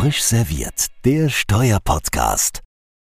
Frisch serviert, der Steuerpodcast.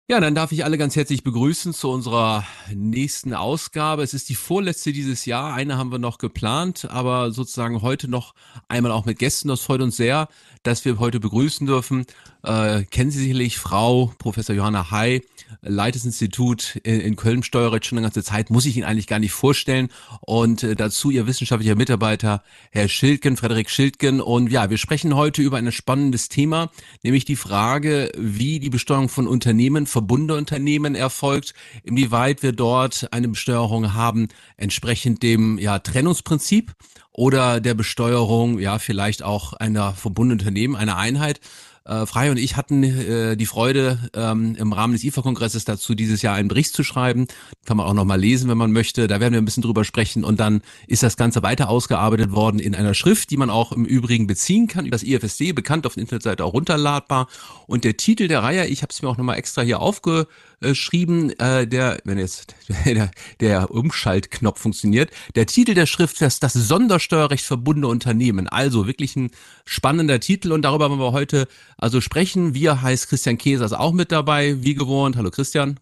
Ja, dann darf ich alle ganz herzlich begrüßen zu unserer nächsten Ausgabe. Es ist die vorletzte dieses Jahr. Eine haben wir noch geplant, aber sozusagen heute noch einmal auch mit Gästen. Das freut uns sehr, dass wir heute begrüßen dürfen. Äh, kennen Sie sicherlich Frau Professor Johanna Hay, Leitesinstitut in, in Köln, Steuerrecht schon eine ganze Zeit, muss ich Ihnen eigentlich gar nicht vorstellen. Und äh, dazu Ihr wissenschaftlicher Mitarbeiter, Herr Schildgen, Frederik Schildgen. Und ja, wir sprechen heute über ein spannendes Thema, nämlich die Frage, wie die Besteuerung von Unternehmen, Verbundeunternehmen erfolgt, inwieweit wir dort eine Besteuerung haben, entsprechend dem ja, Trennungsprinzip oder der Besteuerung, ja, vielleicht auch einer verbundenen Unternehmen, einer Einheit. Äh, Frei und ich hatten äh, die Freude, ähm, im Rahmen des IFA-Kongresses dazu dieses Jahr einen Bericht zu schreiben. Kann man auch nochmal lesen, wenn man möchte. Da werden wir ein bisschen drüber sprechen. Und dann ist das Ganze weiter ausgearbeitet worden in einer Schrift, die man auch im Übrigen beziehen kann, das IFSD, bekannt auf der Internetseite auch runterladbar. Und der Titel der Reihe, ich habe es mir auch nochmal extra hier aufge geschrieben, äh, der, wenn jetzt der, der Umschaltknopf funktioniert, der Titel der Schrift ist das Sondersteuerrecht verbundene Unternehmen. Also wirklich ein spannender Titel und darüber wollen wir heute also sprechen. Wir heißt Christian Käsers auch mit dabei, wie gewohnt. Hallo Christian.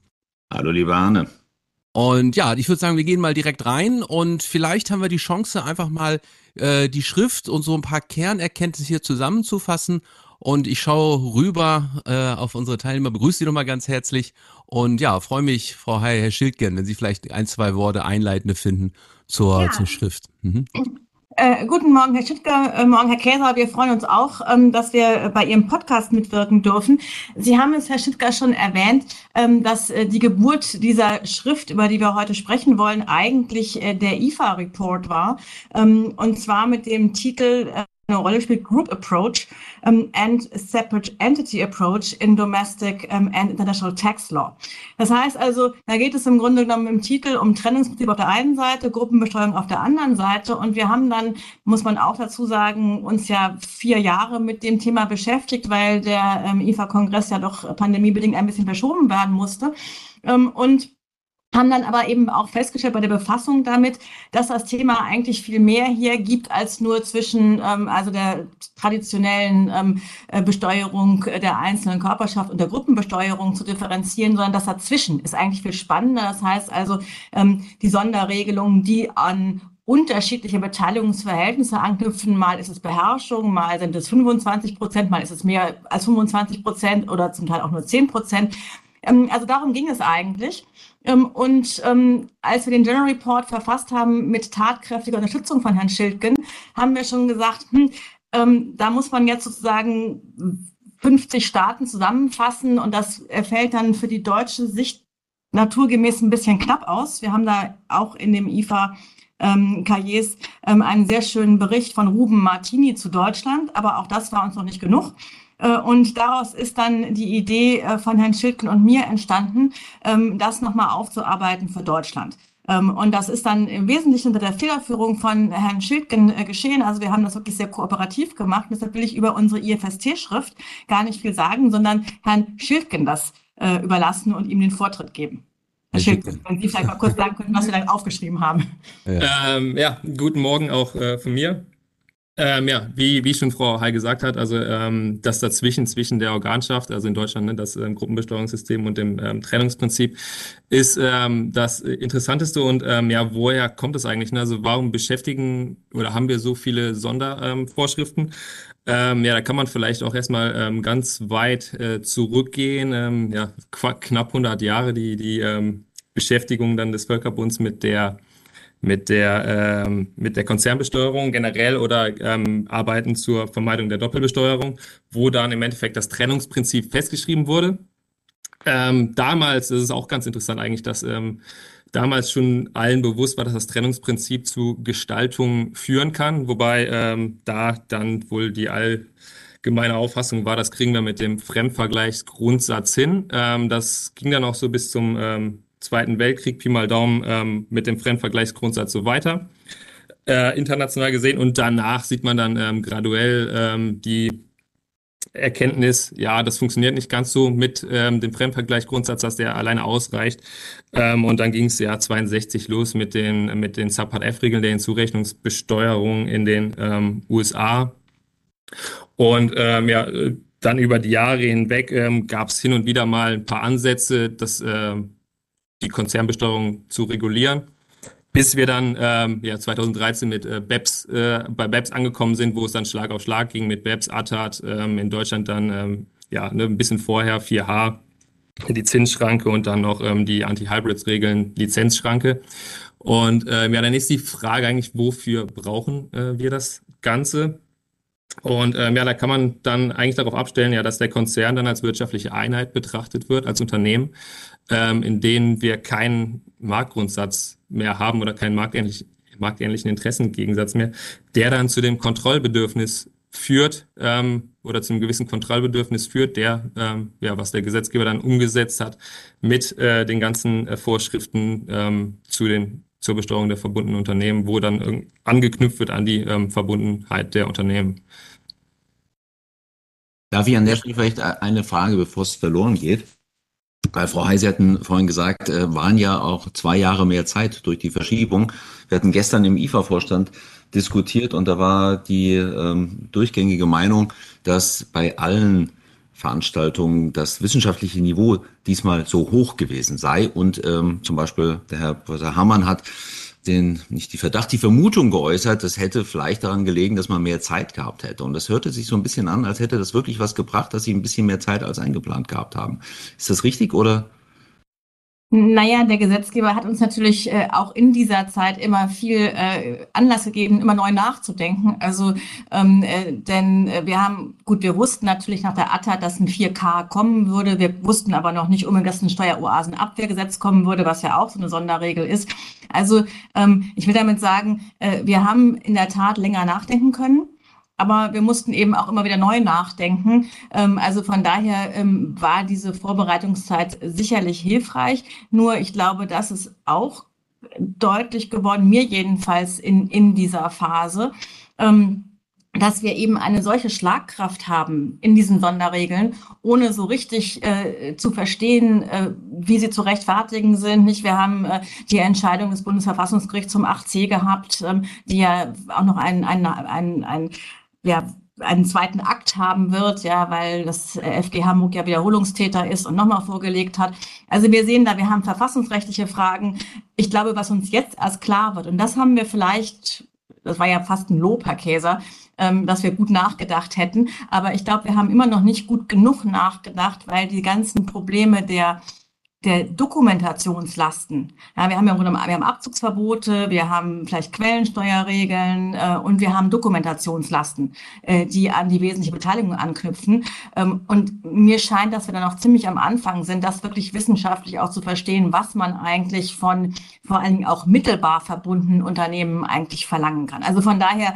Hallo liebe Arne. Und ja, ich würde sagen, wir gehen mal direkt rein und vielleicht haben wir die Chance, einfach mal äh, die Schrift und so ein paar Kernerkenntnisse hier zusammenzufassen. Und ich schaue rüber äh, auf unsere Teilnehmer, begrüße Sie nochmal ganz herzlich und ja, freue mich, Frau Heil, Herr Schildgen, wenn Sie vielleicht ein, zwei Worte einleitende finden zur, ja. zur Schrift. Mhm. Äh, guten Morgen, Herr Schüttger, äh, morgen, Herr Käser. Wir freuen uns auch, ähm, dass wir bei Ihrem Podcast mitwirken dürfen. Sie haben es, Herr Schüttger, schon erwähnt, ähm, dass äh, die Geburt dieser Schrift, über die wir heute sprechen wollen, eigentlich äh, der IFA-Report war. Ähm, und zwar mit dem Titel äh, eine Rolle spielt Group Approach um, and Separate Entity Approach in Domestic um, and International Tax Law. Das heißt also, da geht es im Grunde genommen im Titel um Trennungsprinzip auf der einen Seite, Gruppenbesteuerung auf der anderen Seite. Und wir haben dann, muss man auch dazu sagen, uns ja vier Jahre mit dem Thema beschäftigt, weil der ähm, IFA-Kongress ja doch pandemiebedingt ein bisschen verschoben werden musste. Ähm, und haben dann aber eben auch festgestellt bei der Befassung damit, dass das Thema eigentlich viel mehr hier gibt als nur zwischen ähm, also der traditionellen ähm, äh, Besteuerung der einzelnen Körperschaft und der Gruppenbesteuerung zu differenzieren, sondern das dazwischen ist eigentlich viel spannender. Das heißt also ähm, die Sonderregelungen, die an unterschiedliche Beteiligungsverhältnisse anknüpfen. Mal ist es Beherrschung, mal sind es 25 Prozent, mal ist es mehr als 25 Prozent oder zum Teil auch nur 10 Prozent. Ähm, also darum ging es eigentlich. Ähm, und ähm, als wir den General Report verfasst haben mit tatkräftiger Unterstützung von Herrn Schildgen, haben wir schon gesagt, hm, ähm, da muss man jetzt sozusagen 50 Staaten zusammenfassen und das fällt dann für die deutsche Sicht naturgemäß ein bisschen knapp aus. Wir haben da auch in dem IFA ähm, Cahiers ähm, einen sehr schönen Bericht von Ruben Martini zu Deutschland, aber auch das war uns noch nicht genug. Äh, und daraus ist dann die Idee äh, von Herrn Schildken und mir entstanden, ähm, das nochmal aufzuarbeiten für Deutschland. Ähm, und das ist dann im Wesentlichen unter der Federführung von Herrn Schildgen äh, geschehen. Also wir haben das wirklich sehr kooperativ gemacht. Deshalb will ich über unsere IFST-Schrift gar nicht viel sagen, sondern Herrn Schildgen das überlassen und ihm den Vortritt geben. Herr Schildgen, wenn Sie vielleicht mal kurz sagen könnten, was wir dann aufgeschrieben haben. Ja, ähm, ja guten Morgen auch äh, von mir. Ähm, ja, wie, wie schon Frau Heil gesagt hat, also ähm, das dazwischen, zwischen der Organschaft, also in Deutschland ne, das ähm, Gruppenbesteuerungssystem und dem ähm, Trennungsprinzip, ist ähm, das Interessanteste und ähm, ja, woher kommt es eigentlich? Ne? Also warum beschäftigen oder haben wir so viele Sondervorschriften? Ähm, ja, da kann man vielleicht auch erstmal ähm, ganz weit äh, zurückgehen. Ähm, ja, knapp 100 Jahre die, die ähm, Beschäftigung dann des Völkerbunds mit der mit der, ähm, mit der Konzernbesteuerung generell oder ähm, Arbeiten zur Vermeidung der Doppelbesteuerung, wo dann im Endeffekt das Trennungsprinzip festgeschrieben wurde. Ähm, damals das ist es auch ganz interessant eigentlich, dass ähm, damals schon allen bewusst war, dass das Trennungsprinzip zu Gestaltung führen kann, wobei ähm, da dann wohl die allgemeine Auffassung war, das kriegen wir mit dem Fremdvergleichsgrundsatz hin. Ähm, das ging dann auch so bis zum ähm, Zweiten Weltkrieg, Pi mal Daumen, ähm, mit dem Fremdvergleichsgrundsatz so weiter, äh, international gesehen. Und danach sieht man dann ähm, graduell ähm, die Erkenntnis, ja, das funktioniert nicht ganz so mit ähm, dem Fremdvergleichsgrundsatz, dass der alleine ausreicht. Ähm, und dann ging es ja 62 los mit den, mit den Subpart F-Regeln der Hinzurechnungsbesteuerung in den ähm, USA. Und ähm, ja, dann über die Jahre hinweg ähm, gab es hin und wieder mal ein paar Ansätze, das, äh, die Konzernbesteuerung zu regulieren bis wir dann ähm, ja 2013 mit äh, BEPS äh, bei BEPS angekommen sind, wo es dann Schlag auf Schlag ging mit BEPS, ATAT, ähm, in Deutschland dann ähm, ja ne, ein bisschen vorher 4H die Zinsschranke und dann noch ähm, die Anti-Hybrids-Regeln Lizenzschranke. Und ähm, ja, dann ist die Frage eigentlich, wofür brauchen äh, wir das Ganze? Und ähm, ja, da kann man dann eigentlich darauf abstellen, ja, dass der Konzern dann als wirtschaftliche Einheit betrachtet wird, als Unternehmen, ähm, in denen wir keinen Marktgrundsatz mehr haben oder keinen marktähnlich, marktähnlichen Interessengegensatz mehr, der dann zu dem Kontrollbedürfnis führt ähm, oder zum gewissen Kontrollbedürfnis führt, der, ähm, ja, was der Gesetzgeber dann umgesetzt hat mit äh, den ganzen äh, Vorschriften ähm, zu den zur Besteuerung der verbundenen Unternehmen, wo dann angeknüpft wird an die ähm, Verbundenheit der Unternehmen. Darf ich an der Stelle vielleicht eine Frage, bevor es verloren geht? Weil Frau Heise hatten vorhin gesagt, äh, waren ja auch zwei Jahre mehr Zeit durch die Verschiebung. Wir hatten gestern im IFA-Vorstand diskutiert und da war die ähm, durchgängige Meinung, dass bei allen Veranstaltungen das wissenschaftliche Niveau diesmal so hoch gewesen sei. Und ähm, zum Beispiel der Herr Professor Hamann hat den, nicht die Verdacht, die Vermutung geäußert, das hätte vielleicht daran gelegen, dass man mehr Zeit gehabt hätte. Und das hörte sich so ein bisschen an, als hätte das wirklich was gebracht, dass sie ein bisschen mehr Zeit als eingeplant gehabt haben. Ist das richtig oder? Naja, der Gesetzgeber hat uns natürlich äh, auch in dieser Zeit immer viel äh, Anlass gegeben, immer neu nachzudenken. Also, ähm, äh, denn äh, wir haben, gut, wir wussten natürlich nach der ATA, dass ein 4K kommen würde. Wir wussten aber noch nicht unbedingt, dass ein Steueroasenabwehrgesetz kommen würde, was ja auch so eine Sonderregel ist. Also, ähm, ich will damit sagen, äh, wir haben in der Tat länger nachdenken können. Aber wir mussten eben auch immer wieder neu nachdenken. Ähm, also von daher ähm, war diese Vorbereitungszeit sicherlich hilfreich. Nur ich glaube, das ist auch deutlich geworden, mir jedenfalls in, in dieser Phase, ähm, dass wir eben eine solche Schlagkraft haben in diesen Sonderregeln, ohne so richtig äh, zu verstehen, äh, wie sie zu rechtfertigen sind. Nicht? Wir haben äh, die Entscheidung des Bundesverfassungsgerichts zum 8c gehabt, ähm, die ja auch noch ein, ein, ein, ein ja, einen zweiten Akt haben wird, ja, weil das FG Hamburg ja Wiederholungstäter ist und nochmal vorgelegt hat. Also wir sehen da, wir haben verfassungsrechtliche Fragen. Ich glaube, was uns jetzt erst klar wird, und das haben wir vielleicht, das war ja fast ein Lob, Herr Käser, ähm, dass wir gut nachgedacht hätten. Aber ich glaube, wir haben immer noch nicht gut genug nachgedacht, weil die ganzen Probleme der der Dokumentationslasten. Ja, wir haben ja im Grunde, wir haben Abzugsverbote, wir haben vielleicht Quellensteuerregeln äh, und wir haben Dokumentationslasten, äh, die an die wesentliche Beteiligung anknüpfen. Ähm, und mir scheint, dass wir da noch ziemlich am Anfang sind, das wirklich wissenschaftlich auch zu verstehen, was man eigentlich von vor allen Dingen auch mittelbar verbundenen Unternehmen eigentlich verlangen kann. Also von daher,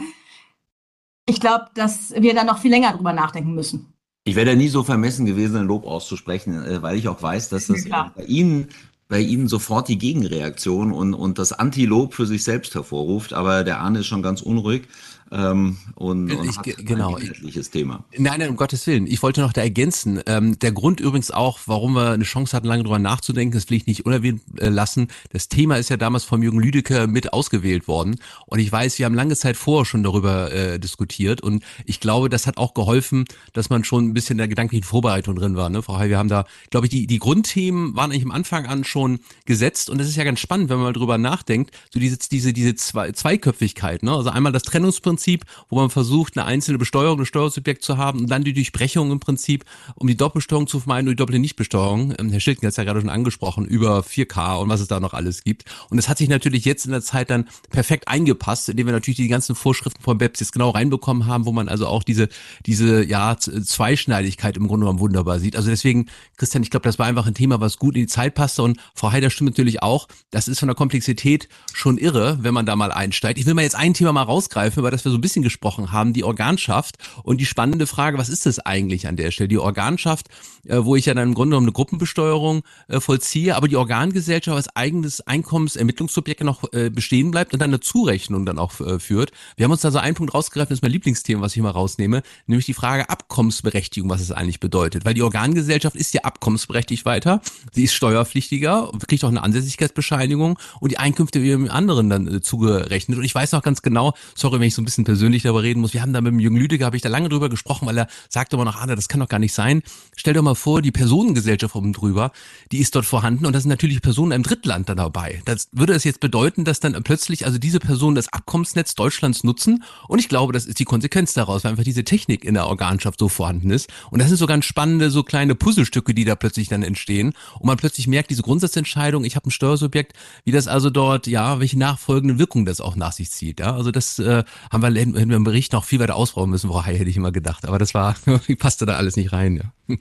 ich glaube, dass wir da noch viel länger drüber nachdenken müssen. Ich wäre da nie so vermessen gewesen, ein Lob auszusprechen, äh, weil ich auch weiß, dass das ja, bei Ihnen bei Ihnen sofort die Gegenreaktion und, und das Antilob für sich selbst hervorruft. Aber der Arne ist schon ganz unruhig ähm, und, und ich, hat genau, ein inhaltliches Thema. Nein, nein, um Gottes Willen. Ich wollte noch da ergänzen. Ähm, der Grund übrigens auch, warum wir eine Chance hatten, lange drüber nachzudenken, das will ich nicht unerwähnt äh, lassen. Das Thema ist ja damals vom Jürgen Lüdecke mit ausgewählt worden. Und ich weiß, wir haben lange Zeit vorher schon darüber äh, diskutiert. Und ich glaube, das hat auch geholfen, dass man schon ein bisschen in der gedanklichen Vorbereitung drin war. Ne? Frau Heil, wir haben da, glaube ich, die, die Grundthemen waren eigentlich am Anfang an schon gesetzt. Und das ist ja ganz spannend, wenn man mal drüber nachdenkt, so diese, diese, diese Zwei Zweiköpfigkeit. Ne? Also einmal das Trennungsprinzip, Prinzip, wo man versucht, eine einzelne Besteuerung, ein Steuersubjekt zu haben und dann die Durchbrechung im Prinzip, um die Doppelbesteuerung zu vermeiden, durch doppelte Nichtbesteuerung. Ähm, Herr Schilken hat es ja gerade schon angesprochen, über 4K und was es da noch alles gibt. Und das hat sich natürlich jetzt in der Zeit dann perfekt eingepasst, indem wir natürlich die ganzen Vorschriften von BEPS jetzt genau reinbekommen haben, wo man also auch diese, diese, ja, Zweischneidigkeit im Grunde genommen wunderbar sieht. Also deswegen, Christian, ich glaube, das war einfach ein Thema, was gut in die Zeit passte und Frau Heider stimmt natürlich auch, das ist von der Komplexität schon irre, wenn man da mal einsteigt. Ich will mal jetzt ein Thema mal rausgreifen, weil das so ein bisschen gesprochen haben, die Organschaft und die spannende Frage, was ist das eigentlich an der Stelle? Die Organschaft, äh, wo ich ja dann im Grunde genommen eine Gruppenbesteuerung äh, vollziehe, aber die Organgesellschaft als eigenes Einkommensermittlungssubjekt noch äh, bestehen bleibt und dann eine Zurechnung dann auch äh, führt. Wir haben uns da so einen Punkt rausgegriffen, das ist mein Lieblingsthema, was ich mal rausnehme, nämlich die Frage Abkommensberechtigung, was es eigentlich bedeutet. Weil die Organgesellschaft ist ja abkommensberechtigt weiter, sie ist steuerpflichtiger, kriegt auch eine Ansässigkeitsbescheinigung und die Einkünfte werden anderen dann äh, zugerechnet. Und ich weiß noch ganz genau, sorry, wenn ich so ein bisschen bisschen persönlich darüber reden muss. Wir haben da mit dem Jürgen Lüdecke, habe ich da lange drüber gesprochen, weil er sagte immer noch, ah, das kann doch gar nicht sein. Stell dir mal vor, die Personengesellschaft oben drüber, die ist dort vorhanden und das sind natürlich Personen im Drittland da dabei. Das würde es jetzt bedeuten, dass dann plötzlich also diese Personen das Abkommensnetz Deutschlands nutzen und ich glaube, das ist die Konsequenz daraus, weil einfach diese Technik in der Organschaft so vorhanden ist und das sind so ganz spannende, so kleine Puzzlestücke, die da plötzlich dann entstehen und man plötzlich merkt, diese Grundsatzentscheidung, ich habe ein Steuersubjekt, wie das also dort, ja, welche nachfolgenden Wirkungen das auch nach sich zieht. Ja, also das äh, haben wir, hätten wir im Bericht noch viel weiter ausbauen müssen, Hai, hätte ich immer gedacht. Aber das war, passte da alles nicht rein. Ja.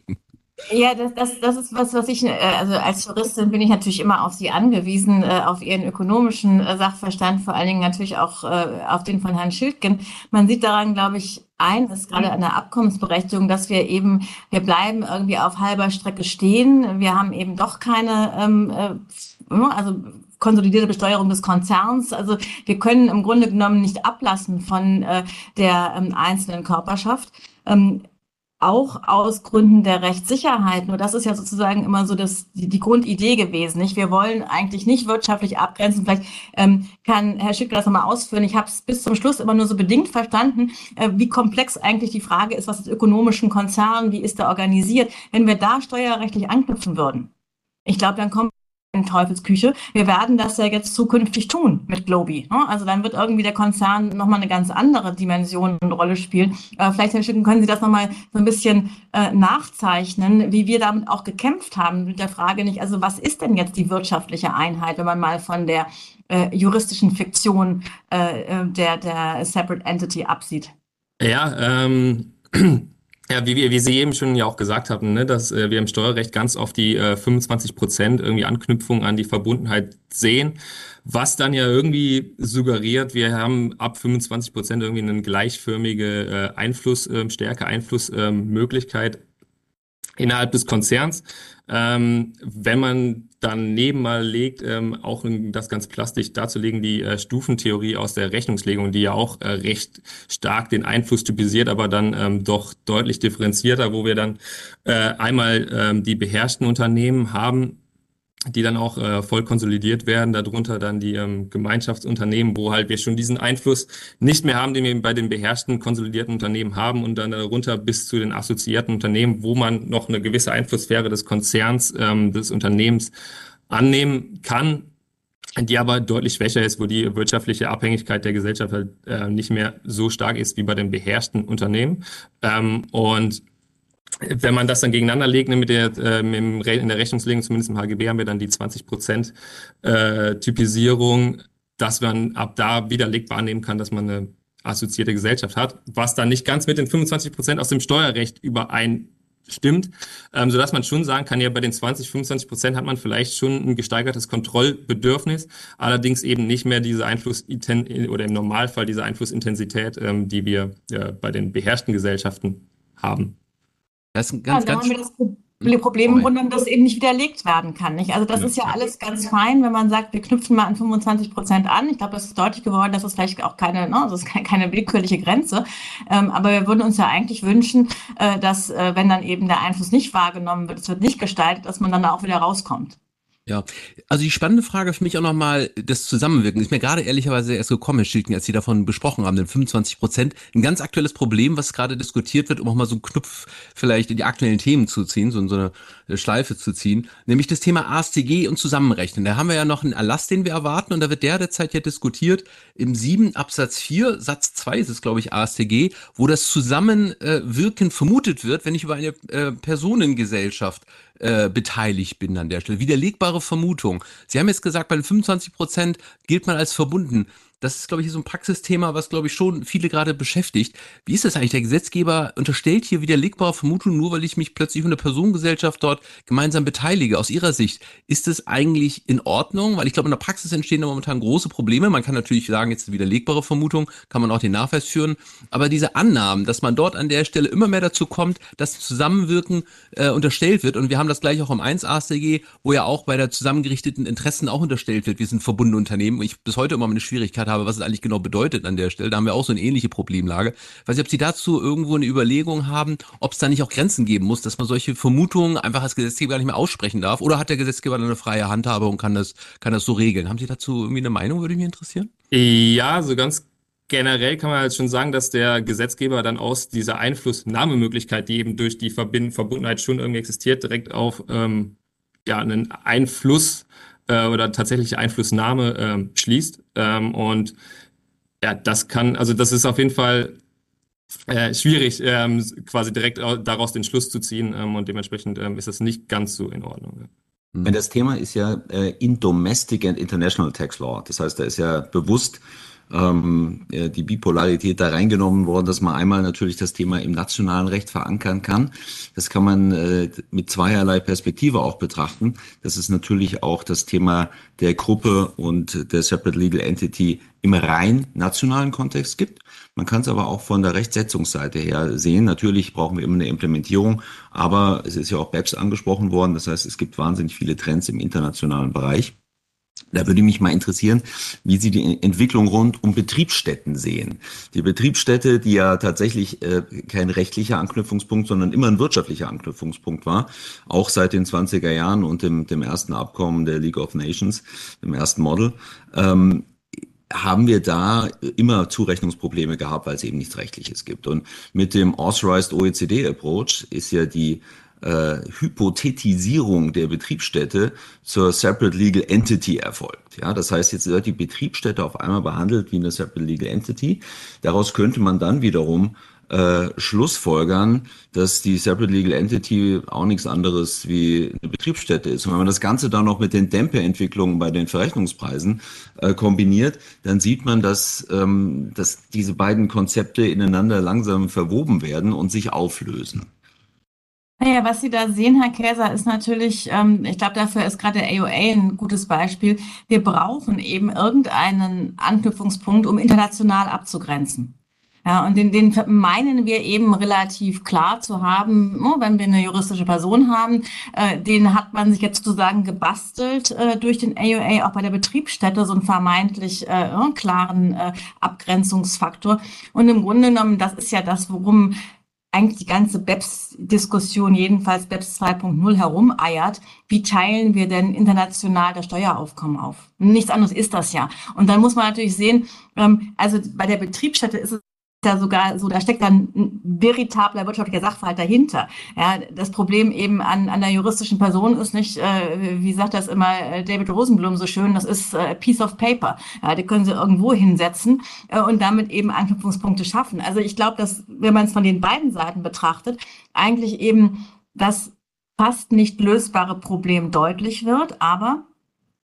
Ja, das, das, das ist was, was ich, äh, also als Touristin bin ich natürlich immer auf Sie angewiesen, äh, auf Ihren ökonomischen äh, Sachverstand, vor allen Dingen natürlich auch auf den von Herrn Schildgen. Man sieht daran, glaube ich, ein, ist gerade an der Abkommensberechtigung, dass wir eben, wir bleiben irgendwie auf halber Strecke stehen. Wir haben eben doch keine, ähm, also konsolidierte Besteuerung des Konzerns. Also wir können im Grunde genommen nicht ablassen von äh, der ähm, einzelnen Körperschaft. Ähm, auch aus Gründen der Rechtssicherheit. Nur das ist ja sozusagen immer so das, die, die Grundidee gewesen. Nicht? Wir wollen eigentlich nicht wirtschaftlich abgrenzen. Vielleicht ähm, kann Herr Schicker das nochmal ausführen. Ich habe es bis zum Schluss immer nur so bedingt verstanden, äh, wie komplex eigentlich die Frage ist, was ist ökonomischen Konzern, wie ist der organisiert. Wenn wir da steuerrechtlich anknüpfen würden, ich glaube, dann kommt in Teufelsküche. Wir werden das ja jetzt zukünftig tun mit Globi. Ne? Also dann wird irgendwie der Konzern nochmal eine ganz andere Dimension und Rolle spielen. Äh, vielleicht, Herr Schicken, können Sie das nochmal so ein bisschen äh, nachzeichnen, wie wir damit auch gekämpft haben mit der Frage nicht, also was ist denn jetzt die wirtschaftliche Einheit, wenn man mal von der äh, juristischen Fiktion äh, äh der, der Separate Entity absieht? Ja, ähm Ja, wie, wie Sie eben schon ja auch gesagt haben, ne, dass äh, wir im Steuerrecht ganz oft die äh, 25 Prozent irgendwie Anknüpfung an die Verbundenheit sehen, was dann ja irgendwie suggeriert, wir haben ab 25 Prozent irgendwie eine gleichförmige äh, Einfluss, äh, Stärke, Einflussmöglichkeit innerhalb des Konzerns. Ähm, wenn man dann neben mal legt, ähm, auch das ganz plastisch darzulegen, die äh, Stufentheorie aus der Rechnungslegung, die ja auch äh, recht stark den Einfluss typisiert, aber dann ähm, doch deutlich differenzierter, wo wir dann äh, einmal ähm, die beherrschten Unternehmen haben, die dann auch äh, voll konsolidiert werden, darunter dann die ähm, Gemeinschaftsunternehmen, wo halt wir schon diesen Einfluss nicht mehr haben, den wir bei den beherrschten konsolidierten Unternehmen haben und dann darunter bis zu den assoziierten Unternehmen, wo man noch eine gewisse Einflusssphäre des Konzerns, ähm, des Unternehmens annehmen kann, die aber deutlich schwächer ist, wo die wirtschaftliche Abhängigkeit der Gesellschaft halt äh, nicht mehr so stark ist wie bei den beherrschten Unternehmen. Ähm, und wenn man das dann gegeneinander legt, ne, mit der, äh, in der Rechnungslegung, zumindest im HGB, haben wir dann die 20 Prozent äh, Typisierung, dass man ab da widerlegbar annehmen kann, dass man eine assoziierte Gesellschaft hat, was dann nicht ganz mit den 25 Prozent aus dem Steuerrecht übereinstimmt, ähm, sodass man schon sagen kann, ja, bei den 20, 25 Prozent hat man vielleicht schon ein gesteigertes Kontrollbedürfnis, allerdings eben nicht mehr diese Einfluss oder im Normalfall diese Einflussintensität, ähm, die wir äh, bei den beherrschten Gesellschaften haben. Das ist ein ganz, ja, ganz haben wir das Problem im Grunde, dass eben nicht widerlegt werden kann. Nicht? Also das ja. ist ja alles ganz fein, wenn man sagt, wir knüpfen mal an 25 Prozent an. Ich glaube, das ist deutlich geworden, dass es vielleicht auch keine, ne, das ist keine willkürliche Grenze. Ähm, aber wir würden uns ja eigentlich wünschen, äh, dass äh, wenn dann eben der Einfluss nicht wahrgenommen wird, es wird nicht gestaltet, dass man dann da auch wieder rauskommt. Ja, also die spannende Frage für mich auch nochmal, das Zusammenwirken, ist mir gerade ehrlicherweise erst gekommen, Herr Schilken, als Sie davon besprochen haben, den 25 Prozent. Ein ganz aktuelles Problem, was gerade diskutiert wird, um auch mal so einen Knopf vielleicht in die aktuellen Themen zu ziehen, so, so eine Schleife zu ziehen, nämlich das Thema ASTG und Zusammenrechnen. Da haben wir ja noch einen Erlass, den wir erwarten und da wird der derzeit ja diskutiert im 7 Absatz 4, Satz 2 ist es, glaube ich, ASTG, wo das Zusammenwirken vermutet wird, wenn ich über eine äh, Personengesellschaft äh, beteiligt bin an der Stelle. Widerlegbare Vermutung. Sie haben jetzt gesagt, bei den 25 Prozent gilt man als verbunden das ist, glaube ich, so ein Praxisthema, was, glaube ich, schon viele gerade beschäftigt. Wie ist das eigentlich? Der Gesetzgeber unterstellt hier widerlegbare Vermutungen, nur weil ich mich plötzlich von der Personengesellschaft dort gemeinsam beteilige. Aus Ihrer Sicht, ist das eigentlich in Ordnung? Weil ich glaube, in der Praxis entstehen da momentan große Probleme. Man kann natürlich sagen, jetzt widerlegbare Vermutung, kann man auch den Nachweis führen. Aber diese Annahmen, dass man dort an der Stelle immer mehr dazu kommt, dass Zusammenwirken äh, unterstellt wird. Und wir haben das gleich auch im 1 AStG, wo ja auch bei der zusammengerichteten Interessen auch unterstellt wird, wir sind verbundene Unternehmen. Ich bis heute immer eine Schwierigkeit erklärt habe, was es eigentlich genau bedeutet an der Stelle. Da haben wir auch so eine ähnliche Problemlage. Ich weiß nicht, ob Sie dazu irgendwo eine Überlegung haben, ob es da nicht auch Grenzen geben muss, dass man solche Vermutungen einfach als Gesetzgeber gar nicht mehr aussprechen darf? Oder hat der Gesetzgeber eine freie Handhabe und kann das, kann das so regeln? Haben Sie dazu irgendwie eine Meinung, würde mich interessieren? Ja, so ganz generell kann man halt schon sagen, dass der Gesetzgeber dann aus dieser Einflussnahmemöglichkeit, die eben durch die Verbind Verbundenheit schon irgendwie existiert, direkt auf ähm, ja, einen Einfluss äh, oder tatsächliche Einflussnahme ähm, schließt. Ähm, und ja, das kann, also das ist auf jeden Fall äh, schwierig, ähm, quasi direkt daraus den Schluss zu ziehen ähm, und dementsprechend ähm, ist das nicht ganz so in Ordnung. Ja. Das Thema ist ja äh, in Domestic and International Tax Law. Das heißt, da ist ja bewusst ähm, die Bipolarität da reingenommen worden, dass man einmal natürlich das Thema im nationalen Recht verankern kann. Das kann man äh, mit zweierlei Perspektive auch betrachten. Das ist natürlich auch das Thema der Gruppe und der Separate Legal Entity im rein nationalen Kontext gibt. Man kann es aber auch von der Rechtsetzungsseite her sehen. Natürlich brauchen wir immer eine Implementierung, aber es ist ja auch BEPS angesprochen worden. Das heißt, es gibt wahnsinnig viele Trends im internationalen Bereich. Da würde mich mal interessieren, wie Sie die Entwicklung rund um Betriebsstätten sehen. Die Betriebsstätte, die ja tatsächlich äh, kein rechtlicher Anknüpfungspunkt, sondern immer ein wirtschaftlicher Anknüpfungspunkt war, auch seit den 20er Jahren und dem, dem ersten Abkommen der League of Nations, dem ersten Model. Ähm, haben wir da immer Zurechnungsprobleme gehabt, weil es eben nichts Rechtliches gibt. Und mit dem Authorized OECD Approach ist ja die äh, Hypothetisierung der Betriebsstätte zur Separate Legal Entity erfolgt. Ja, das heißt, jetzt wird die Betriebsstätte auf einmal behandelt wie eine Separate Legal Entity. Daraus könnte man dann wiederum äh, Schlussfolgern, dass die Separate Legal Entity auch nichts anderes wie eine Betriebsstätte ist. Und wenn man das Ganze dann noch mit den Dämpfe-Entwicklungen bei den Verrechnungspreisen äh, kombiniert, dann sieht man, dass, ähm, dass diese beiden Konzepte ineinander langsam verwoben werden und sich auflösen. Naja, was Sie da sehen, Herr Käser, ist natürlich, ähm, ich glaube, dafür ist gerade der AOA ein gutes Beispiel. Wir brauchen eben irgendeinen Anknüpfungspunkt, um international abzugrenzen. Ja, und den, den meinen wir eben relativ klar zu haben, ne, wenn wir eine juristische Person haben. Äh, den hat man sich jetzt sozusagen gebastelt äh, durch den AOA, auch bei der Betriebsstätte, so einen vermeintlich äh, klaren äh, Abgrenzungsfaktor. Und im Grunde genommen, das ist ja das, worum eigentlich die ganze BEPS-Diskussion, jedenfalls BEPS 2.0 herumeiert. Wie teilen wir denn international das Steueraufkommen auf? Nichts anderes ist das ja. Und dann muss man natürlich sehen, ähm, also bei der Betriebsstätte ist es ja sogar so, da steckt dann ein veritabler wirtschaftlicher Sachverhalt dahinter. Ja, das Problem eben an, an der juristischen Person ist nicht, äh, wie sagt das immer äh, David Rosenblum so schön, das ist äh, Piece of Paper. Ja, die können sie irgendwo hinsetzen äh, und damit eben Anknüpfungspunkte schaffen. Also ich glaube, dass, wenn man es von den beiden Seiten betrachtet, eigentlich eben das fast nicht lösbare Problem deutlich wird, aber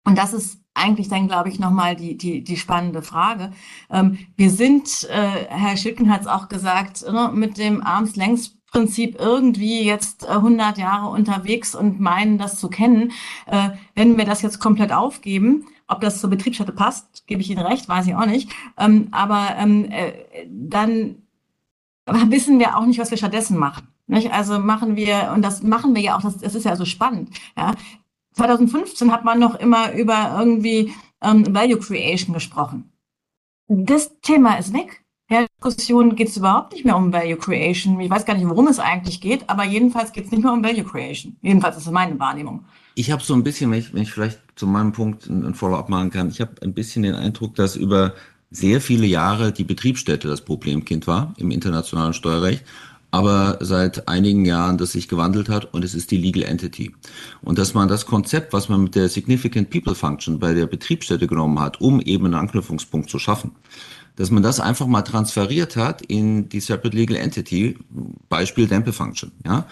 und das ist eigentlich dann, glaube ich, nochmal die, die, die spannende Frage. Ähm, wir sind, äh, Herr Schilken hat es auch gesagt, ne, mit dem Armslängsprinzip irgendwie jetzt 100 äh, Jahre unterwegs und meinen, das zu kennen. Äh, wenn wir das jetzt komplett aufgeben, ob das zur Betriebsstätte passt, gebe ich Ihnen recht, weiß ich auch nicht. Ähm, aber ähm, äh, dann wissen wir auch nicht, was wir stattdessen machen. Nicht? Also machen wir, und das machen wir ja auch, das, das ist ja so spannend. Ja? 2015 hat man noch immer über irgendwie ähm, Value Creation gesprochen. Das Thema ist weg. Ja, Diskussion geht es überhaupt nicht mehr um Value Creation. Ich weiß gar nicht, worum es eigentlich geht, aber jedenfalls geht es nicht mehr um Value Creation. Jedenfalls ist es meine Wahrnehmung. Ich habe so ein bisschen, wenn ich, wenn ich vielleicht zu meinem Punkt ein Follow-up machen kann, ich habe ein bisschen den Eindruck, dass über sehr viele Jahre die Betriebsstätte das Problemkind war im internationalen Steuerrecht aber seit einigen Jahren das sich gewandelt hat und es ist die Legal Entity. Und dass man das Konzept, was man mit der Significant People Function bei der Betriebsstätte genommen hat, um eben einen Anknüpfungspunkt zu schaffen, dass man das einfach mal transferiert hat in die Separate Legal Entity, Beispiel Dämpfe Function, ja.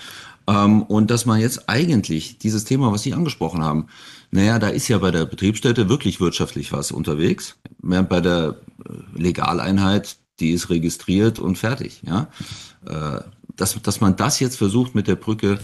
Ähm, und dass man jetzt eigentlich dieses Thema, was Sie angesprochen haben, naja, da ist ja bei der Betriebsstätte wirklich wirtschaftlich was unterwegs, während bei der äh, Legaleinheit, die ist registriert und fertig, ja. Äh, dass, dass man das jetzt versucht mit der Brücke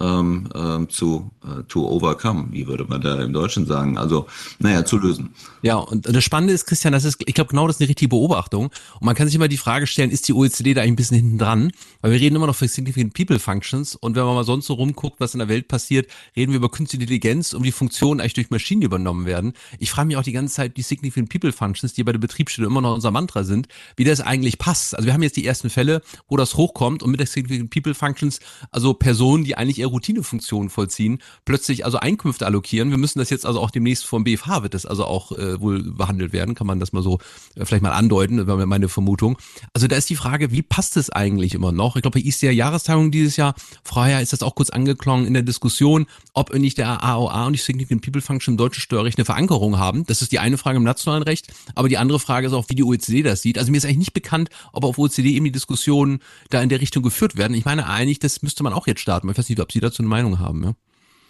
ähm, ähm, zu äh, to overcome, wie würde man da im Deutschen sagen, also naja, zu lösen. Ja, und das Spannende ist, Christian, das ist, ich glaube, genau das ist eine richtige Beobachtung. Und man kann sich immer die Frage stellen, ist die OECD da ein bisschen hinten dran? Weil wir reden immer noch von Significant People Functions und wenn man mal sonst so rumguckt, was in der Welt passiert, reden wir über künstliche Intelligenz, um die Funktionen eigentlich durch Maschinen übernommen werden. Ich frage mich auch die ganze Zeit, die Significant People Functions, die bei der Betriebsstelle immer noch unser Mantra sind, wie das eigentlich passt. Also wir haben jetzt die ersten Fälle, wo das hochkommt und mit der Significant People Functions, also Personen, die eigentlich eher Routinefunktionen vollziehen, plötzlich also Einkünfte allokieren. Wir müssen das jetzt also auch demnächst vom BFH wird das also auch äh, wohl behandelt werden, kann man das mal so äh, vielleicht mal andeuten, wäre meine Vermutung. Also da ist die Frage, wie passt es eigentlich immer noch? Ich glaube, bei ISDA Jahrestagung dieses Jahr, Heyer, ist das auch kurz angeklungen in der Diskussion, ob nicht der AOA und die Significant People Function im deutschen Steuerrecht eine Verankerung haben. Das ist die eine Frage im nationalen Recht, aber die andere Frage ist auch, wie die OECD das sieht. Also mir ist eigentlich nicht bekannt, ob auf OECD eben die Diskussionen da in der Richtung geführt werden. Ich meine eigentlich, das müsste man auch jetzt starten. Ich weiß nicht, ob Sie dazu eine Meinung haben. Ja?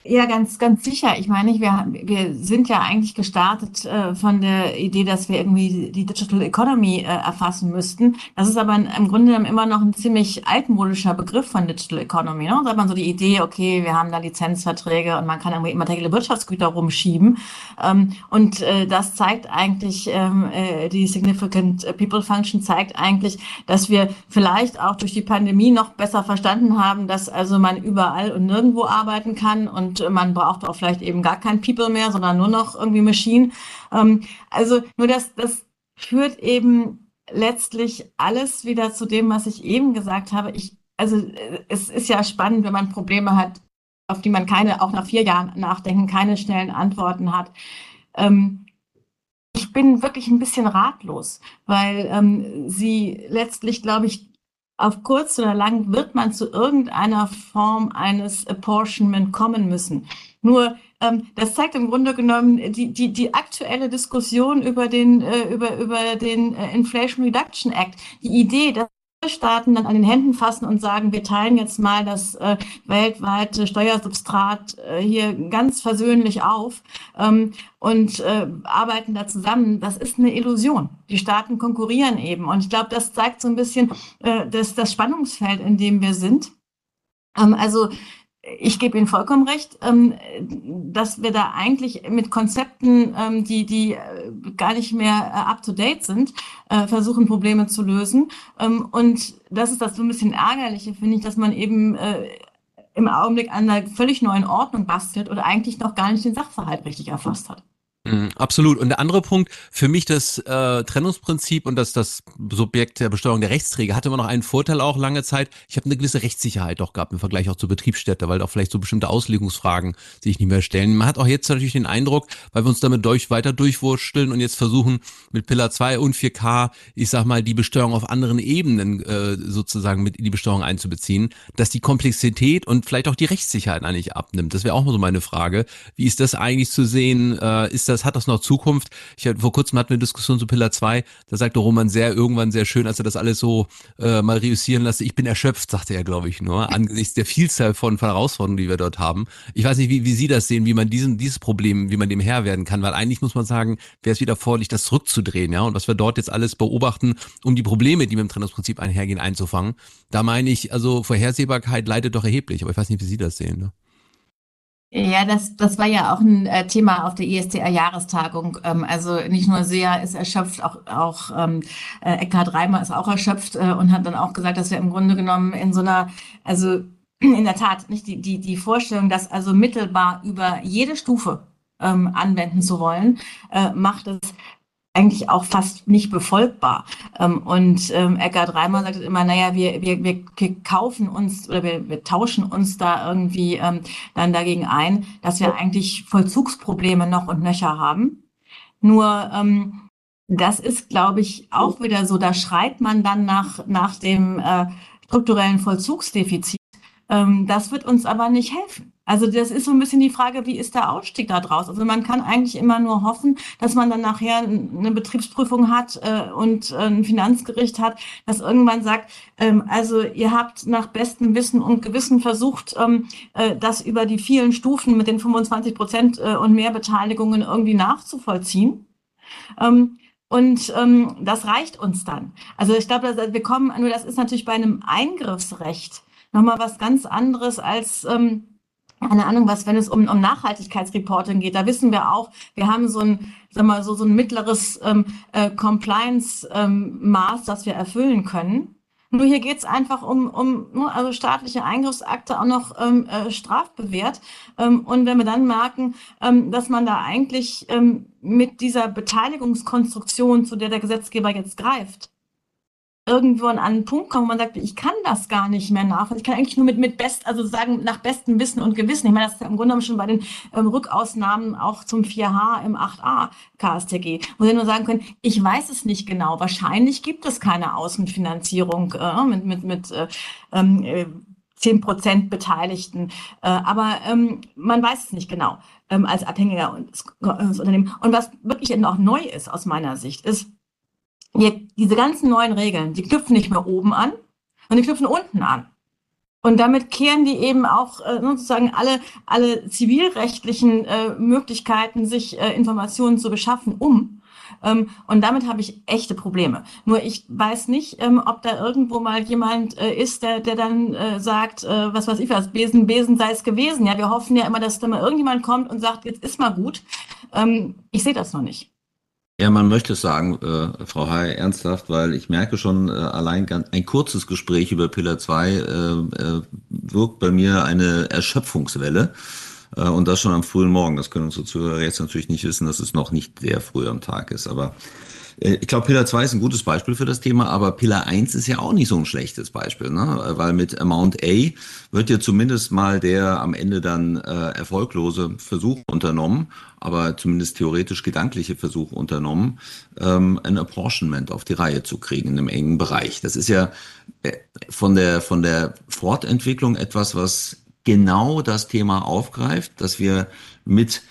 Ja, ganz, ganz sicher. Ich meine, wir, wir sind ja eigentlich gestartet äh, von der Idee, dass wir irgendwie die Digital Economy äh, erfassen müssten. Das ist aber im Grunde immer noch ein ziemlich altmodischer Begriff von Digital Economy. Ne? Da hat man so die Idee, okay, wir haben da Lizenzverträge und man kann irgendwie immaterielle Wirtschaftsgüter rumschieben. Ähm, und äh, das zeigt eigentlich, ähm, äh, die Significant People Function zeigt eigentlich, dass wir vielleicht auch durch die Pandemie noch besser verstanden haben, dass also man überall und nirgendwo arbeiten kann und und man braucht auch vielleicht eben gar kein People mehr, sondern nur noch irgendwie Machine. Ähm, also nur das, das führt eben letztlich alles wieder zu dem, was ich eben gesagt habe. Ich, also äh, es ist ja spannend, wenn man Probleme hat, auf die man keine, auch nach vier Jahren nachdenken, keine schnellen Antworten hat. Ähm, ich bin wirklich ein bisschen ratlos, weil ähm, sie letztlich, glaube ich, auf kurz oder lang wird man zu irgendeiner Form eines Apportionment kommen müssen. Nur ähm, das zeigt im Grunde genommen die, die, die aktuelle Diskussion über den, äh, über, über den äh, Inflation Reduction Act. Die Idee, dass Staaten dann an den Händen fassen und sagen, wir teilen jetzt mal das äh, weltweite Steuersubstrat äh, hier ganz versöhnlich auf ähm, und äh, arbeiten da zusammen, das ist eine Illusion. Die Staaten konkurrieren eben. Und ich glaube, das zeigt so ein bisschen äh, das, das Spannungsfeld, in dem wir sind. Ähm, also ich gebe Ihnen vollkommen recht, ähm, dass wir da eigentlich mit Konzepten, ähm, die, die äh, gar nicht mehr äh, up-to-date sind, äh, versuchen, Probleme zu lösen. Ähm, und das ist das so ein bisschen Ärgerliche, finde ich, dass man eben im Augenblick an einer völlig neuen Ordnung bastelt oder eigentlich noch gar nicht den Sachverhalt richtig erfasst hat. Mhm, absolut. Und der andere Punkt, für mich das äh, Trennungsprinzip und das, das Subjekt der Besteuerung der Rechtsträger hatte immer noch einen Vorteil auch lange Zeit. Ich habe eine gewisse Rechtssicherheit doch gehabt im Vergleich auch zur Betriebsstätte, weil auch vielleicht so bestimmte Auslegungsfragen sich nicht mehr stellen. Man hat auch jetzt natürlich den Eindruck, weil wir uns damit durch, weiter durchwursteln und jetzt versuchen mit Pillar 2 und 4K, ich sag mal, die Besteuerung auf anderen Ebenen äh, sozusagen mit in die Besteuerung einzubeziehen, dass die Komplexität und vielleicht auch die Rechtssicherheit eigentlich abnimmt. Das wäre auch mal so meine Frage. Wie ist das eigentlich zu sehen? Äh, ist das, hat das noch Zukunft? Ich hatte, vor kurzem hatten wir eine Diskussion zu Pillar 2, da sagte Roman sehr, irgendwann sehr schön, als er das alles so äh, mal reüssieren lasse, ich bin erschöpft, sagte er, glaube ich, nur, angesichts der Vielzahl von, Herausforderungen, die wir dort haben. Ich weiß nicht, wie, wie Sie das sehen, wie man diesen, dieses Problem, wie man dem Herr werden kann, weil eigentlich muss man sagen, wäre es wieder vorlich, das zurückzudrehen, ja, und was wir dort jetzt alles beobachten, um die Probleme, die mit dem Trennungsprinzip einhergehen, einzufangen. Da meine ich, also Vorhersehbarkeit leidet doch erheblich, aber ich weiß nicht, wie Sie das sehen. Ne? Ja, das, das war ja auch ein äh, Thema auf der ISDR-Jahrestagung. Ähm, also nicht nur SEA ist erschöpft, auch, auch ähm, äh, Eckhard Reimer ist auch erschöpft äh, und hat dann auch gesagt, dass wir im Grunde genommen in so einer, also in der Tat, nicht die, die, die Vorstellung, dass also mittelbar über jede Stufe ähm, anwenden zu wollen, äh, macht es eigentlich auch fast nicht befolgbar. Ähm, und ähm, Eckhard Reimer sagt immer, naja, wir, wir, wir kaufen uns oder wir, wir tauschen uns da irgendwie ähm, dann dagegen ein, dass wir eigentlich Vollzugsprobleme noch und nöcher haben. Nur ähm, das ist, glaube ich, auch wieder so, da schreit man dann nach, nach dem äh, strukturellen Vollzugsdefizit. Ähm, das wird uns aber nicht helfen. Also das ist so ein bisschen die Frage, wie ist der Ausstieg da draus? Also man kann eigentlich immer nur hoffen, dass man dann nachher eine Betriebsprüfung hat äh, und äh, ein Finanzgericht hat, das irgendwann sagt, ähm, also ihr habt nach bestem Wissen und Gewissen versucht, ähm, äh, das über die vielen Stufen mit den 25 Prozent äh, und mehr Beteiligungen irgendwie nachzuvollziehen. Ähm, und ähm, das reicht uns dann. Also ich glaube, wir kommen, nur das ist natürlich bei einem Eingriffsrecht nochmal was ganz anderes als ähm, keine Ahnung was, wenn es um, um Nachhaltigkeitsreporting geht, da wissen wir auch, wir haben so ein, sag mal, so, so ein mittleres ähm, äh, Compliance-Maß, ähm, das wir erfüllen können. Nur hier geht es einfach um, um ne, also staatliche Eingriffsakte auch noch ähm, äh, strafbewehrt. Ähm, und wenn wir dann merken, ähm, dass man da eigentlich ähm, mit dieser Beteiligungskonstruktion, zu der der Gesetzgeber jetzt greift, irgendwo an einen Punkt kommen, wo man sagt, ich kann das gar nicht mehr nachvollziehen. Ich kann eigentlich nur mit, mit best, also sagen, nach bestem Wissen und Gewissen. Ich meine, das ist ja im Grunde genommen schon bei den ähm, Rückausnahmen auch zum 4H im 8a KSTG, wo sie nur sagen können, ich weiß es nicht genau. Wahrscheinlich gibt es keine Außenfinanzierung äh, mit, mit, mit äh, äh, 10 Prozent Beteiligten. Äh, aber ähm, man weiß es nicht genau ähm, als abhängiger Unternehmen. Und was wirklich auch neu ist aus meiner Sicht, ist, wir, diese ganzen neuen Regeln, die knüpfen nicht mehr oben an, sondern die knüpfen unten an. Und damit kehren die eben auch äh, sozusagen alle, alle zivilrechtlichen äh, Möglichkeiten, sich äh, Informationen zu beschaffen, um. Ähm, und damit habe ich echte Probleme. Nur ich weiß nicht, ähm, ob da irgendwo mal jemand äh, ist, der, der dann äh, sagt, äh, was weiß ich was, Besen, Besen sei es gewesen. Ja, wir hoffen ja immer, dass da mal irgendjemand kommt und sagt, jetzt ist mal gut. Ähm, ich sehe das noch nicht. Ja, man möchte es sagen, äh, Frau Hay, ernsthaft, weil ich merke schon, äh, allein ganz, ein kurzes Gespräch über Pillar 2 äh, äh, wirkt bei mir eine Erschöpfungswelle. Äh, und das schon am frühen Morgen. Das können unsere Zuhörer jetzt natürlich nicht wissen, dass es noch nicht sehr früh am Tag ist. Aber äh, ich glaube, Pillar 2 ist ein gutes Beispiel für das Thema, aber Pillar 1 ist ja auch nicht so ein schlechtes Beispiel, ne? weil mit Amount A wird ja zumindest mal der am Ende dann äh, erfolglose Versuch unternommen, aber zumindest theoretisch gedankliche Versuch unternommen, ähm, ein Apportionment auf die Reihe zu kriegen in einem engen Bereich. Das ist ja äh, von der, von der Fortentwicklung etwas, was genau das Thema aufgreift, dass wir mit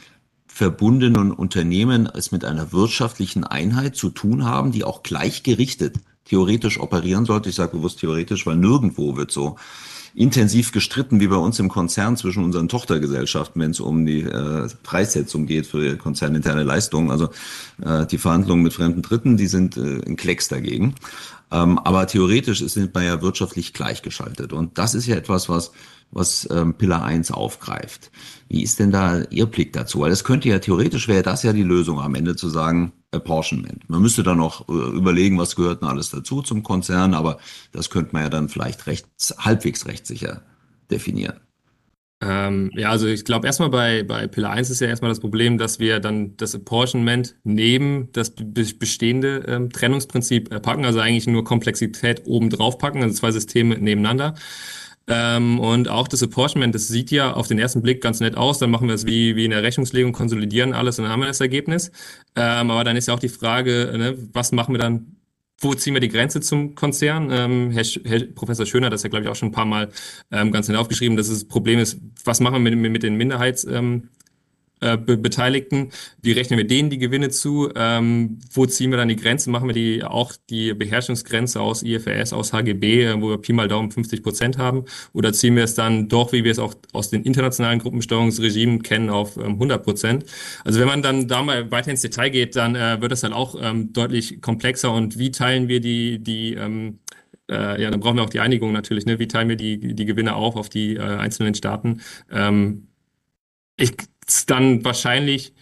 verbundenen Unternehmen es mit einer wirtschaftlichen Einheit zu tun haben, die auch gleichgerichtet theoretisch operieren sollte. Ich sage bewusst theoretisch, weil nirgendwo wird so intensiv gestritten wie bei uns im Konzern zwischen unseren Tochtergesellschaften, wenn es um die äh, Preissetzung geht für konzerninterne Leistungen. Also äh, die Verhandlungen mit fremden Dritten, die sind äh, ein Klecks dagegen. Ähm, aber theoretisch sind wir ja wirtschaftlich gleichgeschaltet. Und das ist ja etwas, was was ähm, Pillar 1 aufgreift. Wie ist denn da Ihr Blick dazu? Weil es könnte ja theoretisch wäre das ja die Lösung am Ende zu sagen, Apportionment. Man müsste dann noch äh, überlegen, was gehört denn alles dazu zum Konzern, aber das könnte man ja dann vielleicht recht, halbwegs rechtssicher definieren. Ähm, ja, also ich glaube erstmal bei, bei Pillar 1 ist ja erstmal das Problem, dass wir dann das Apportionment neben das bestehende ähm, Trennungsprinzip packen, also eigentlich nur Komplexität oben drauf packen, also zwei Systeme nebeneinander. Ähm, und auch das Apportionment, das sieht ja auf den ersten Blick ganz nett aus. Dann machen wir es wie, wie in der Rechnungslegung, konsolidieren alles und dann haben wir das Ergebnis. Ähm, aber dann ist ja auch die Frage, ne, was machen wir dann wo ziehen wir die Grenze zum Konzern? Ähm, Herr, Herr, Professor Schöner hat das ja, glaube ich, auch schon ein paar Mal ähm, ganz aufgeschrieben, dass das Problem ist, was machen wir mit, mit den Minderheits, ähm, äh, Be Beteiligten, wie rechnen wir denen die Gewinne zu, ähm, wo ziehen wir dann die Grenze, machen wir die auch die Beherrschungsgrenze aus IFRS, aus HGB, äh, wo wir Pi mal Daumen 50 Prozent haben, oder ziehen wir es dann doch, wie wir es auch aus den internationalen Gruppensteuerungsregimen kennen, auf ähm, 100 Prozent. Also wenn man dann da mal weiter ins Detail geht, dann äh, wird das dann auch ähm, deutlich komplexer und wie teilen wir die, die ähm, äh, ja, dann brauchen wir auch die Einigung natürlich, ne? wie teilen wir die, die Gewinne auf auf die äh, einzelnen Staaten. Ähm, ich dann wahrscheinlich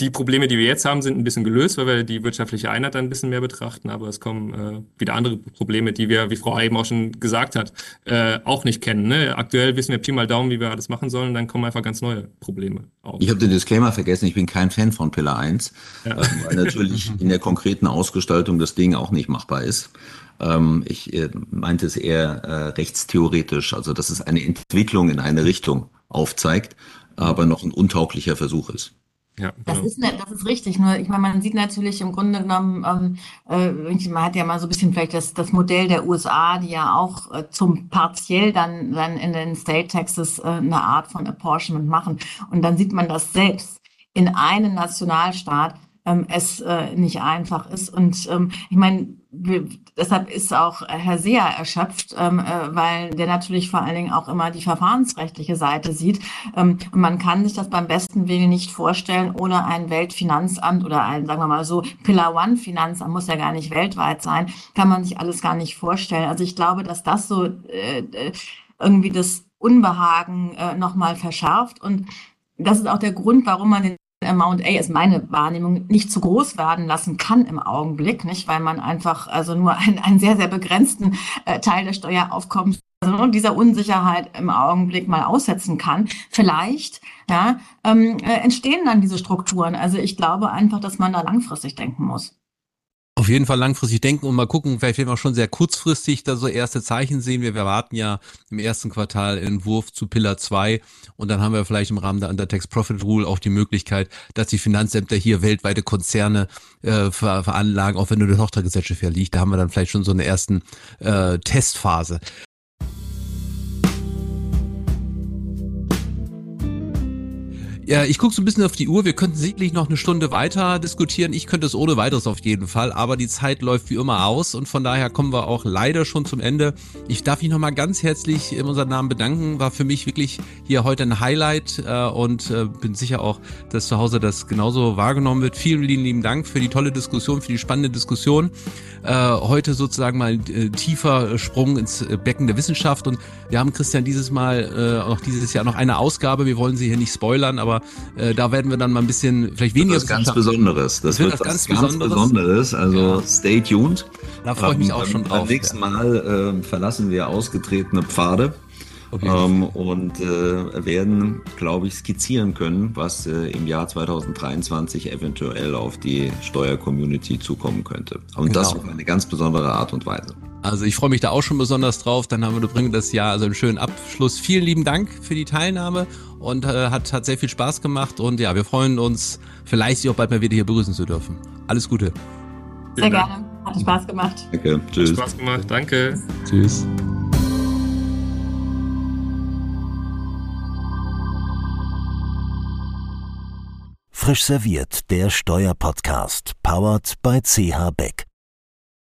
die Probleme, die wir jetzt haben, sind ein bisschen gelöst, weil wir die wirtschaftliche Einheit dann ein bisschen mehr betrachten, aber es kommen äh, wieder andere Probleme, die wir, wie Frau eben auch schon gesagt hat, äh, auch nicht kennen. Ne? Aktuell wissen wir Pi mal Daumen, wie wir alles machen sollen, dann kommen einfach ganz neue Probleme auf. Ich habe den Disclaimer vergessen, ich bin kein Fan von Pillar 1, ja. äh, weil natürlich in der konkreten Ausgestaltung das Ding auch nicht machbar ist. Ähm, ich äh, meinte es eher äh, rechtstheoretisch, also dass es eine Entwicklung in eine Richtung aufzeigt aber noch ein untauglicher Versuch ist. Ja, genau. das, ist, das ist richtig. Nur, ich meine, man sieht natürlich im Grunde genommen, ähm, äh, man hat ja mal so ein bisschen vielleicht das, das Modell der USA, die ja auch äh, zum partiell dann, dann in den State Taxes äh, eine Art von Apportionment machen. Und dann sieht man das selbst in einem Nationalstaat ähm, es äh, nicht einfach ist. Und ähm, ich meine, deshalb ist auch Herr Seer erschöpft, ähm, äh, weil der natürlich vor allen Dingen auch immer die verfahrensrechtliche Seite sieht. Ähm, und man kann sich das beim besten Willen nicht vorstellen, ohne ein Weltfinanzamt oder ein, sagen wir mal so, Pillar One Finanzamt, muss ja gar nicht weltweit sein, kann man sich alles gar nicht vorstellen. Also ich glaube, dass das so äh, äh irgendwie das Unbehagen äh, nochmal verschärft und das ist auch der Grund, warum man den Amount A ist meine Wahrnehmung, nicht zu groß werden lassen kann im Augenblick, nicht, weil man einfach also nur einen, einen sehr, sehr begrenzten äh, Teil des Steueraufkommens also dieser Unsicherheit im Augenblick mal aussetzen kann. Vielleicht ja, ähm, äh, entstehen dann diese Strukturen. Also ich glaube einfach, dass man da langfristig denken muss. Auf jeden Fall langfristig denken und mal gucken, vielleicht werden wir schon sehr kurzfristig da so erste Zeichen sehen. Wir erwarten ja im ersten Quartal Entwurf zu Pillar 2 und dann haben wir vielleicht im Rahmen der Undertax Profit Rule auch die Möglichkeit, dass die Finanzämter hier weltweite Konzerne äh, ver veranlagen, auch wenn nur die Tochtergesellschaft ja liegt. Da haben wir dann vielleicht schon so eine ersten äh, Testphase. Ja, ich gucke so ein bisschen auf die Uhr. Wir könnten sicherlich noch eine Stunde weiter diskutieren. Ich könnte es ohne weiteres auf jeden Fall, aber die Zeit läuft wie immer aus und von daher kommen wir auch leider schon zum Ende. Ich darf mich nochmal ganz herzlich in unserem Namen bedanken. War für mich wirklich hier heute ein Highlight äh, und äh, bin sicher auch, dass zu Hause das genauso wahrgenommen wird. Vielen lieben, lieben Dank für die tolle Diskussion, für die spannende Diskussion. Äh, heute sozusagen mal ein äh, tiefer Sprung ins Becken der Wissenschaft und wir haben Christian dieses Mal äh, auch dieses Jahr noch eine Ausgabe. Wir wollen sie hier nicht spoilern, aber äh, da werden wir dann mal ein bisschen vielleicht weniger. Das ganz Besonderes. Das, das wird, wird was ganz, ganz Besonderes. Also ja. stay tuned. Da freue ich mich auch schon drauf. Beim nächsten Mal äh, verlassen wir ausgetretene Pfade. Ähm, und äh, werden, glaube ich, skizzieren können, was äh, im Jahr 2023 eventuell auf die Steuercommunity zukommen könnte. Und genau. das auf eine ganz besondere Art und Weise. Also ich freue mich da auch schon besonders drauf. Dann haben wir bringen das Jahr also einen schönen Abschluss. Vielen lieben Dank für die Teilnahme und äh, hat, hat sehr viel Spaß gemacht. Und ja, wir freuen uns, vielleicht Sie auch bald mal wieder hier begrüßen zu dürfen. Alles Gute. Sehr gerne. Hat Spaß gemacht. Danke. Tschüss. Hat Spaß gemacht. Danke. Tschüss. Frisch serviert, der Steuerpodcast, powered by CH Beck.